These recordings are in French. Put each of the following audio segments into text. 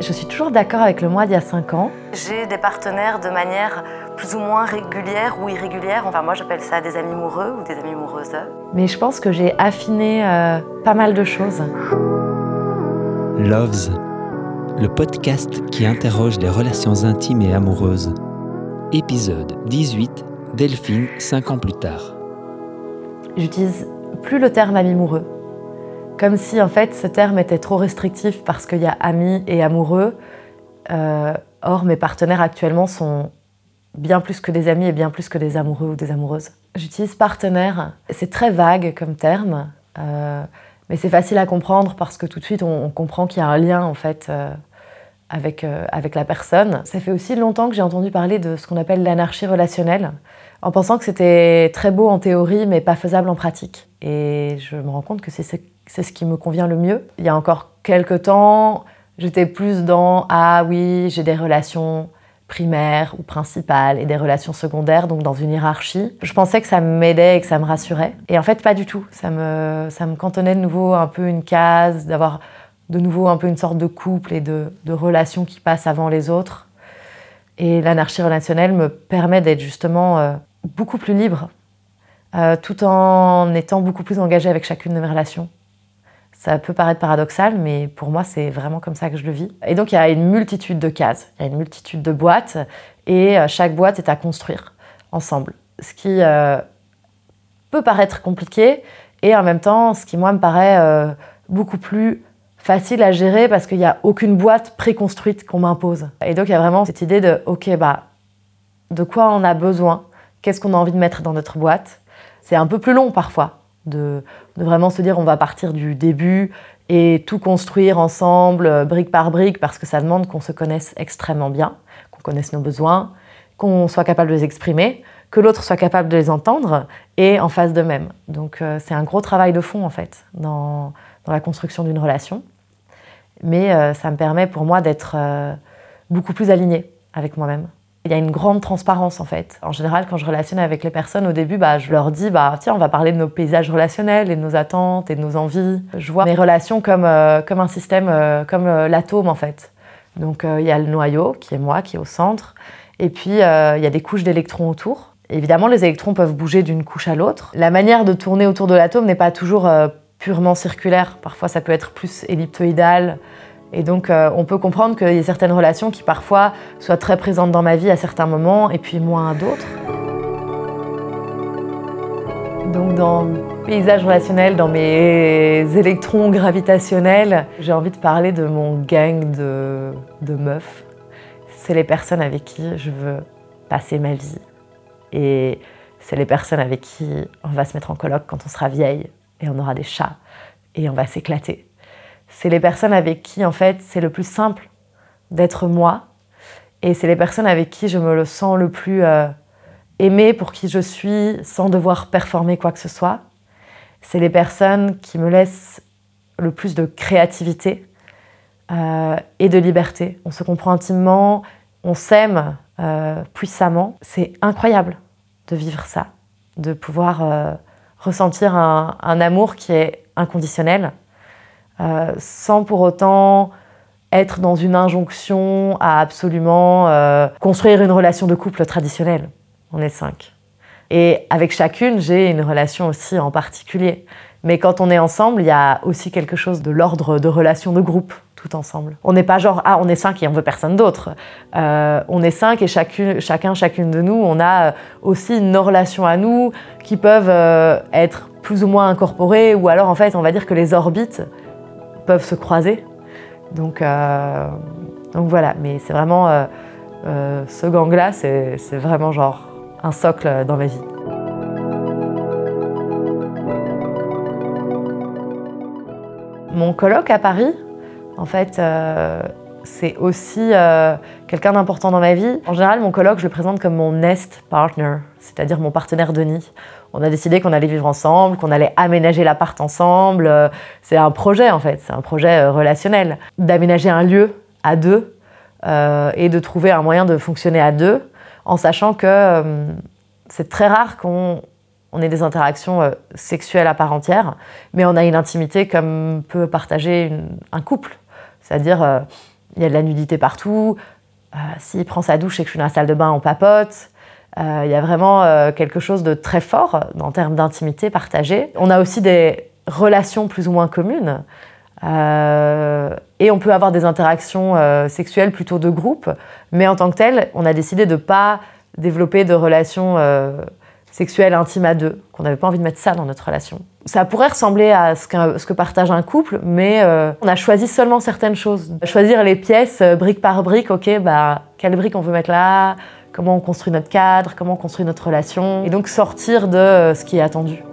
Je suis toujours d'accord avec le moi d'il y a 5 ans. J'ai des partenaires de manière plus ou moins régulière ou irrégulière. Enfin, moi, j'appelle ça des amis amoureux ou des amis amoureuses. Mais je pense que j'ai affiné euh, pas mal de choses. Loves, le podcast qui interroge les relations intimes et amoureuses. Épisode 18, Delphine, 5 ans plus tard. J'utilise plus le terme ami amoureux. Comme si en fait ce terme était trop restrictif parce qu'il y a amis et amoureux. Euh, or, mes partenaires actuellement sont bien plus que des amis et bien plus que des amoureux ou des amoureuses. J'utilise partenaire. C'est très vague comme terme, euh, mais c'est facile à comprendre parce que tout de suite on, comprend qu'il y a un lien en fait euh, avec, avec la personne. Ça fait aussi longtemps que j'ai entendu parler de ce qu'on appelle l'anarchie relationnelle, en pensant que c'était très beau en théorie mais pas faisable en pratique. Et je me rends compte que c'est c'est ce qui me convient le mieux. Il y a encore quelques temps, j'étais plus dans ah oui, j'ai des relations primaires ou principales et des relations secondaires, donc dans une hiérarchie. Je pensais que ça m'aidait et que ça me rassurait. Et en fait, pas du tout. Ça me, ça me cantonnait de nouveau un peu une case, d'avoir de nouveau un peu une sorte de couple et de, relations qui passent avant les autres. Et l'anarchie relationnelle me permet d'être justement euh, beaucoup plus libre, euh, tout en étant beaucoup plus engagée avec chacune de mes relations. Ça peut paraître paradoxal, mais pour moi, c'est vraiment comme ça que je le vis. Et donc, il y a une multitude de cases, il y a une multitude de boîtes, et euh, chaque boîte est à construire ensemble. Ce qui euh, peut paraître compliqué, et en même temps, ce qui, moi, me paraît euh, beaucoup plus facile à gérer parce qu'il n'y a aucune boîte préconstruite qu'on m'impose. Et donc, il y a vraiment cette idée de, OK, bah, de quoi on a besoin? Qu'est-ce qu'on a envie de mettre dans notre boîte? C'est un peu plus long parfois de, vraiment se dire on va partir du début et tout construire ensemble, euh, brique par brique, parce que ça demande qu'on se connaisse extrêmement bien, qu'on connaisse nos besoins, qu'on soit capable de les exprimer, que l'autre soit capable de les entendre et en face de même. Donc euh, c'est un gros travail de fond en fait dans, la construction d'une relation. Mais euh, ça me permet pour moi d'être beaucoup plus alignée avec moi-même. Il y a une grande transparence en fait. En général, quand je relationne avec les personnes, au début, bah, je leur dis bah, tiens, on va parler de nos paysages relationnels et de nos attentes et de nos envies. Je vois mes relations comme, euh, un système, euh, comme euh, l'atome en fait. Donc il y a le noyau qui est moi, qui est au centre. Et puis il y a des couches d'électrons autour. Évidemment, les électrons peuvent bouger d'une couche à l'autre. La manière de tourner autour de l'atome n'est pas toujours purement circulaire. Parfois, ça peut être plus elliptoïdal. Et donc, euh, on peut comprendre qu'il y a certaines relations qui parfois soient très présentes dans ma vie à certains moments et puis moins à d'autres. Donc, dans paysage relationnel, dans mes électrons gravitationnels, j'ai envie de parler de mon gang de, de meufs. C'est les personnes avec qui je veux passer ma vie. Et c'est les personnes avec qui on va se mettre en colloque quand on sera vieille et on aura des chats et on va s'éclater c'est les personnes avec qui, en fait, c'est le plus simple d'être moi. Et c'est les personnes avec qui je me le sens le plus euh, aimé pour qui je suis sans devoir performer quoi que ce soit. C'est les personnes qui me laissent le plus de créativité euh, et de liberté. On se comprend intimement, on s'aime euh, puissamment. C'est incroyable de vivre ça, de pouvoir ressentir un amour qui est inconditionnel euh, sans pour autant être dans une injonction à absolument euh, construire une relation de couple traditionnelle. On est cinq. Et avec chacune, j'ai une relation aussi en particulier. Mais quand on est ensemble, il y a aussi quelque chose de l'ordre de relation de groupe tout ensemble. On n'est pas genre ah on est cinq et on veut personne d'autre. Euh, on est cinq et chacun, chacune de nous, on a aussi nos relations à nous qui peuvent être plus ou moins incorporées ou alors en fait on va dire que les orbites peuvent se croiser. Donc, euh, donc voilà, mais c'est vraiment euh, euh, ce gang-là, c'est vraiment genre un socle dans ma vie. Mon colloque à Paris, en fait, c'est aussi quelqu'un d'important dans ma vie. En général, mon colloque, je le présente comme mon nest partner, c'est-à-dire mon partenaire de nid on a décidé qu'on allait vivre ensemble, qu'on allait aménager l'appart ensemble. Euh, c'est un projet en fait, c'est un projet euh, relationnel. D'aménager un lieu à deux euh, et de trouver un moyen de fonctionner à deux, en sachant que c'est très rare qu'on ait des interactions sexuelles à part entière, mais on a une intimité comme peut partager un couple. C'est-à-dire, il y a de la nudité partout. Euh, S'il prend sa douche et que je suis dans la salle de bain, on papote. Euh, il y a vraiment euh, quelque chose de très fort en termes d'intimité partagée. On a aussi des relations plus ou moins communes. Et on peut avoir des interactions sexuelles plutôt de groupe. Mais en tant que tel, on a décidé de ne pas développer de relations sexuelles intimes à deux, qu'on n'avait pas envie de mettre ça dans notre relation. Ça pourrait ressembler à ce ce que partage un couple, mais euh, on a choisi seulement certaines choses. Choisir les pièces euh, brique par brique, ok, bah, quelle brique on veut mettre là, comment on construit notre cadre, comment on construit notre relation, et donc sortir de euh, ce qui est attendu.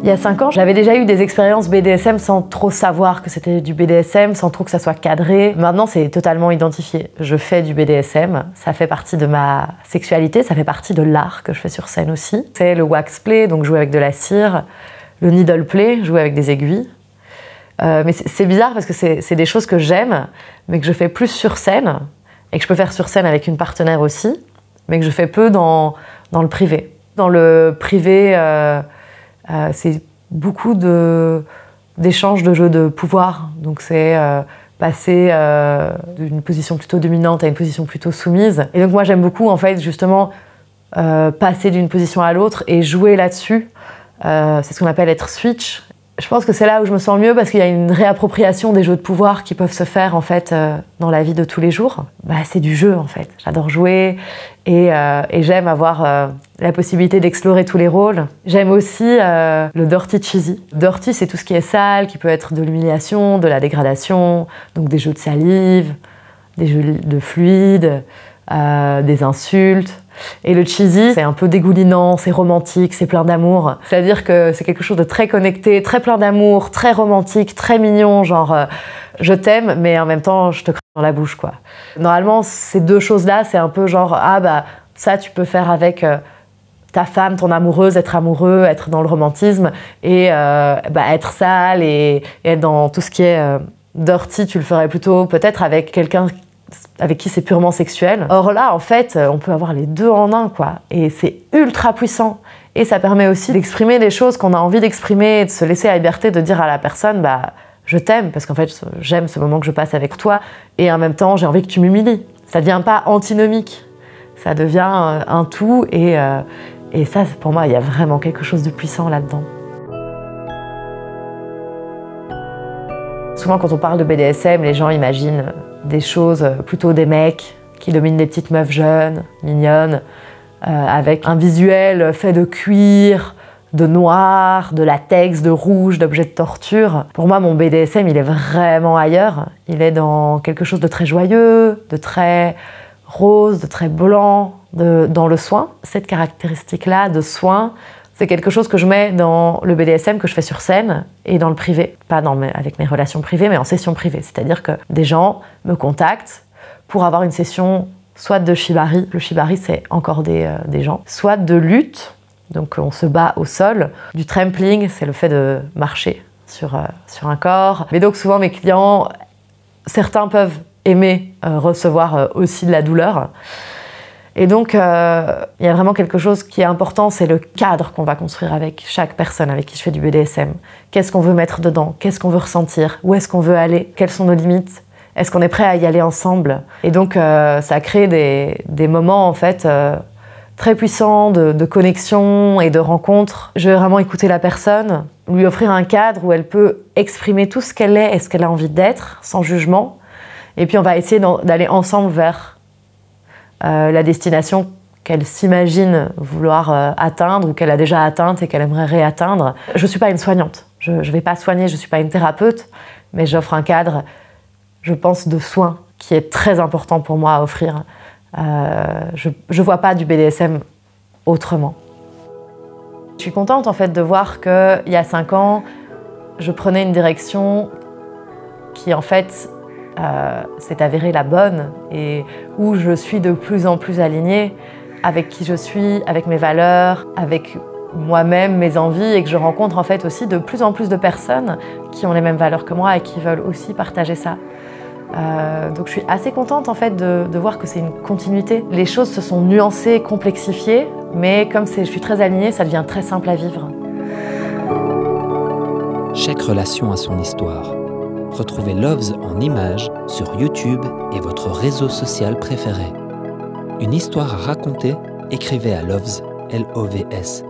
Il y a cinq ans, j'avais déjà eu des expériences BDSM sans trop savoir que c'était du BDSM, sans trop que ça soit cadré. Maintenant, c'est totalement identifié. Je fais du BDSM, ça fait partie de ma sexualité, ça fait partie de l'art que je fais sur scène aussi. C'est le wax play, donc jouer avec de la cire, le needle play, jouer avec des aiguilles. Euh, mais c'est bizarre parce que c'est c'est des choses que j'aime, mais que je fais plus sur scène, et que je peux faire sur scène avec une partenaire aussi, mais que je fais peu dans, dans le privé. Dans le privé, euh, euh, c'est beaucoup d'échanges de, jeux de pouvoir. Donc c'est euh, passer euh, d'une position plutôt dominante à une position plutôt soumise. Et donc moi j'aime beaucoup en fait justement passer d'une position à l'autre et jouer là-dessus. C'est ce qu'on appelle être switch. Je pense que c'est là où je me sens mieux parce qu'il y a une réappropriation des jeux de pouvoir qui peuvent se faire en fait euh, dans la vie de tous les jours. Bah, c'est du jeu en fait. J'adore jouer et, euh, j'aime avoir euh, la possibilité d'explorer tous les rôles. J'aime aussi le dirty cheesy. Dirty, c'est tout ce qui est sale, qui peut être de l'humiliation, de la dégradation, donc des jeux de salive, des jeux de fluide, des insultes. Et le cheesy, c'est un peu dégoulinant, c'est romantique, c'est plein d'amour. C'est-à-dire que c'est quelque chose de très connecté, très plein d'amour, très romantique, très mignon, genre euh, je t'aime, mais en même temps je te crache dans la bouche, quoi. Normalement, ces deux choses-là, c'est un peu genre ah bah ça tu peux faire avec euh, ta femme, ton amoureuse, être amoureux, être dans le romantisme, et euh, bah, être sale et, être dans tout ce qui est dirty, tu le ferais plutôt peut-être avec quelqu'un avec qui c'est purement sexuel. Or là, en fait, euh, on peut avoir les deux en un, quoi. Et c'est ultra puissant. Et ça permet aussi d'exprimer des choses qu'on a envie d'exprimer, de se laisser la liberté de dire à la personne, bah, je t'aime, parce qu'en fait, j'aime ce moment que je passe avec toi, et en même temps, j'ai envie que tu m'humilies. Ça devient pas antinomique. Ça devient euh, un tout, et, euh, et ça, pour moi, il y a vraiment quelque chose de puissant là-dedans. Souvent, quand on parle de BDSM, les gens imaginent des choses euh, plutôt des mecs qui dominent des petites meufs jeunes, mignonnes, euh, avec un visuel fait de cuir, de noir, de latex, de rouge, d'objets de torture. Pour moi, mon BDSM, il est vraiment ailleurs. Il est dans quelque chose de très joyeux, de très rose, de très blanc, de- dans le soin. Cette caractéristique-là de soin, c'est quelque chose que je mets dans le BDSM que je fais sur scène et dans le privé. Pas dans avec mes relations privées, mais en session privée. C'est-à-dire que des gens me contactent pour avoir une session soit de shibari, le shibari c'est encore des, euh, gens, soit de lutte, donc on se bat au sol, du trampling, c'est le fait de marcher sur, euh, sur un corps. Mais donc souvent mes clients, certains peuvent aimer euh, recevoir aussi de la douleur. Et donc, euh, il y a vraiment quelque chose qui est important, c'est le cadre qu'on va construire avec chaque personne avec qui je fais du BDSM. Qu'est-ce qu'on veut mettre dedans? Qu'est-ce qu'on veut ressentir? Où est-ce qu'on veut aller? Quelles sont nos limites? Est-ce qu'on est prêt à y aller ensemble? Et donc, euh, ça crée des, des moments, en fait, euh, très puissants de, de connexion et de rencontre. Je vais vraiment écouter la personne, lui offrir un cadre où elle peut exprimer tout ce qu'elle est et ce qu'elle a envie d'être, sans jugement. Et puis, on va essayer d'aller ensemble vers euh, la destination qu'elle s'imagine vouloir euh, atteindre ou qu'elle a déjà atteinte et qu'elle aimerait réatteindre. Je ne suis pas une soignante, je ne vais pas soigner, je ne suis pas une thérapeute, mais j'offre un cadre, je pense, de soins qui est très important pour moi à offrir. Euh, je ne vois pas du BDSM autrement. Je suis contente en fait de voir qu'il y a cinq ans, je prenais une direction qui en fait euh, s'est avérée la bonne et où je suis de plus en plus alignée avec qui je suis, avec mes valeurs, avec moi-même, mes envies et que je rencontre en fait aussi de plus en plus de personnes qui ont les mêmes valeurs que moi et qui veulent aussi partager ça. Euh, donc je suis assez contente en fait de, voir que c'est une continuité. Les choses se sont nuancées, complexifiées, mais comme je suis très alignée, ça devient très simple à vivre. Chaque relation a son histoire. Retrouvez Loves en images sur YouTube et votre réseau social préféré. Une histoire à raconter Écrivez à Loves, L-O-V-S,